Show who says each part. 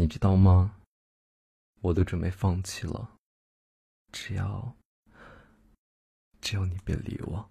Speaker 1: 你知道吗？我都准备放弃了只要只要你别理我。